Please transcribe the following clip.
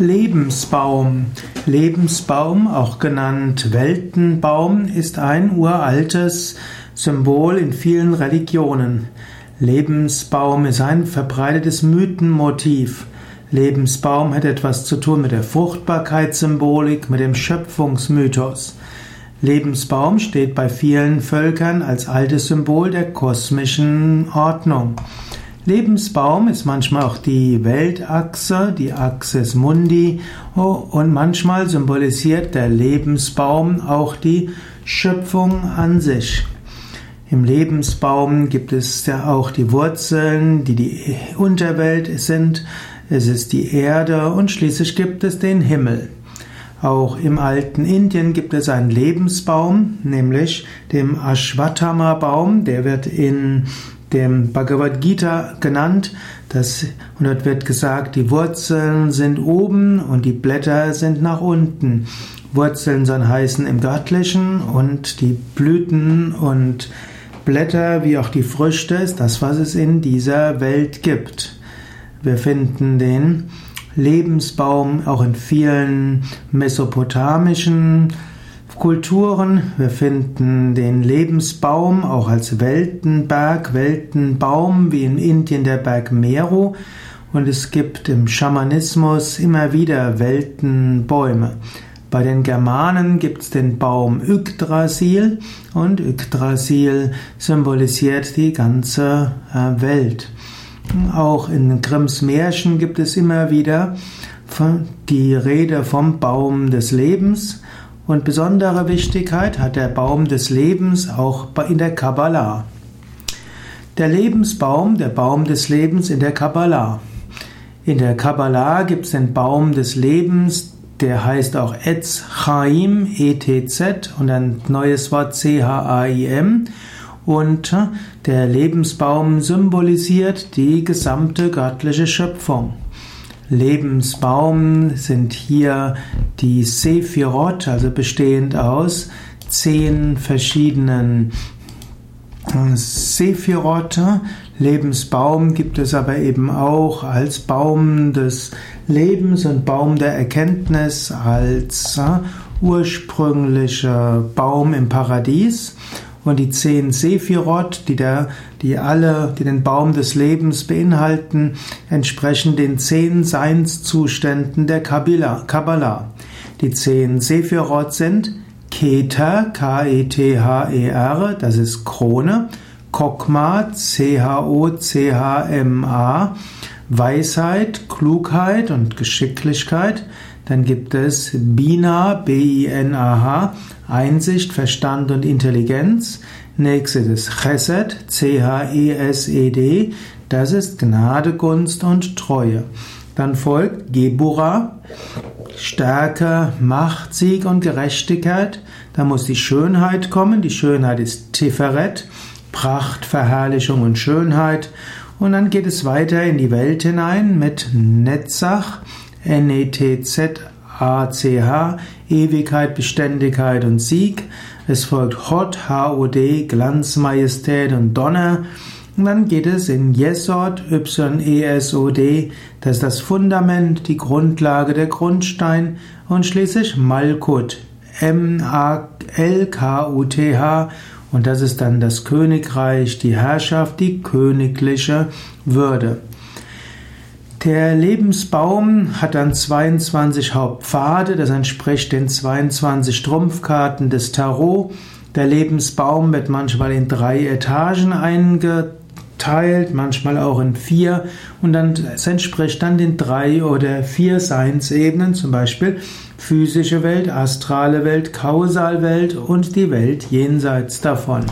Lebensbaum. Lebensbaum, auch genannt Weltenbaum, ist ein uraltes Symbol in vielen Religionen. Lebensbaum ist ein verbreitetes Mythenmotiv. Lebensbaum hat etwas zu tun mit der Fruchtbarkeitssymbolik, mit dem Schöpfungsmythos. Lebensbaum steht bei vielen Völkern als altes Symbol der kosmischen Ordnung. Lebensbaum ist manchmal auch die Weltachse, die Axis Mundi oh, und manchmal symbolisiert der Lebensbaum auch die Schöpfung an sich. Im Lebensbaum gibt es ja auch die Wurzeln, die die Unterwelt sind. Es ist die Erde und schließlich gibt es den Himmel. Auch im alten Indien gibt es einen Lebensbaum, nämlich dem Ashwatthama-Baum. Der wird in dem Bhagavad Gita genannt. Das, und dort wird gesagt, die Wurzeln sind oben und die Blätter sind nach unten. Wurzeln sollen heißen im Göttlichen und die Blüten und Blätter wie auch die Früchte ist das, was es in dieser Welt gibt. Wir finden den Lebensbaum auch in vielen mesopotamischen Kulturen. Wir finden den Lebensbaum auch als Weltenberg, Weltenbaum, wie in Indien der Berg Meru. Und es gibt im Schamanismus immer wieder Weltenbäume. Bei den Germanen gibt es den Baum Yggdrasil und Yggdrasil symbolisiert die ganze äh, Welt. Auch in Grimms Märchen gibt es immer wieder die Rede vom Baum des Lebens und besondere Wichtigkeit hat der Baum des Lebens auch in der Kabbalah. Der Lebensbaum, der Baum des Lebens in der Kabbalah. In der Kabbalah gibt es den Baum des Lebens, der heißt auch Etz Chaim, E-T-Z und ein neues Wort C-H-A-I-M. Und der Lebensbaum symbolisiert die gesamte göttliche Schöpfung. Lebensbaum sind hier die Sephirot, also bestehend aus zehn verschiedenen äh, Sephirot. Lebensbaum gibt es aber eben auch als Baum des Lebens und Baum der Erkenntnis, als äh, ursprünglicher Baum im Paradies und die zehn Sephirot, die, der, die alle, die den Baum des Lebens beinhalten, entsprechen den zehn Seinszuständen der Kabbalah. Die zehn Sephirot sind Keter, K-E-T-H-E-R, das ist Krone, Kokma, C-H-O-C-H-M-A, Weisheit, Klugheit und Geschicklichkeit, dann gibt es Bina, B-I-N-A-H, Einsicht, Verstand und Intelligenz. Nächstes ist Chesed, C-H-E-S-E-D, das ist Gnade, Gunst und Treue. Dann folgt Gebura, Stärke, Macht, Sieg und Gerechtigkeit. Da muss die Schönheit kommen. Die Schönheit ist Tiferet, Pracht, Verherrlichung und Schönheit. Und dann geht es weiter in die Welt hinein mit Netzach, N-E-T-Z-A-C-H, Ewigkeit, Beständigkeit und Sieg. Es folgt Hot, H-O-D, Glanz, Majestät und Donner. Und dann geht es in Yesod, Y-E-S-O-D, das ist das Fundament, die Grundlage, der Grundstein. Und schließlich Malkut, M-A-L-K-U-T-H. Und das ist dann das Königreich, die Herrschaft, die königliche Würde. Der Lebensbaum hat dann 22 Hauptpfade, das entspricht den 22 Trumpfkarten des Tarot. Der Lebensbaum wird manchmal in drei Etagen eingeteilt, manchmal auch in vier und dann es entspricht dann den drei oder vier Seinsebenen, zum Beispiel physische Welt, astrale Welt, Kausalwelt und die Welt jenseits davon.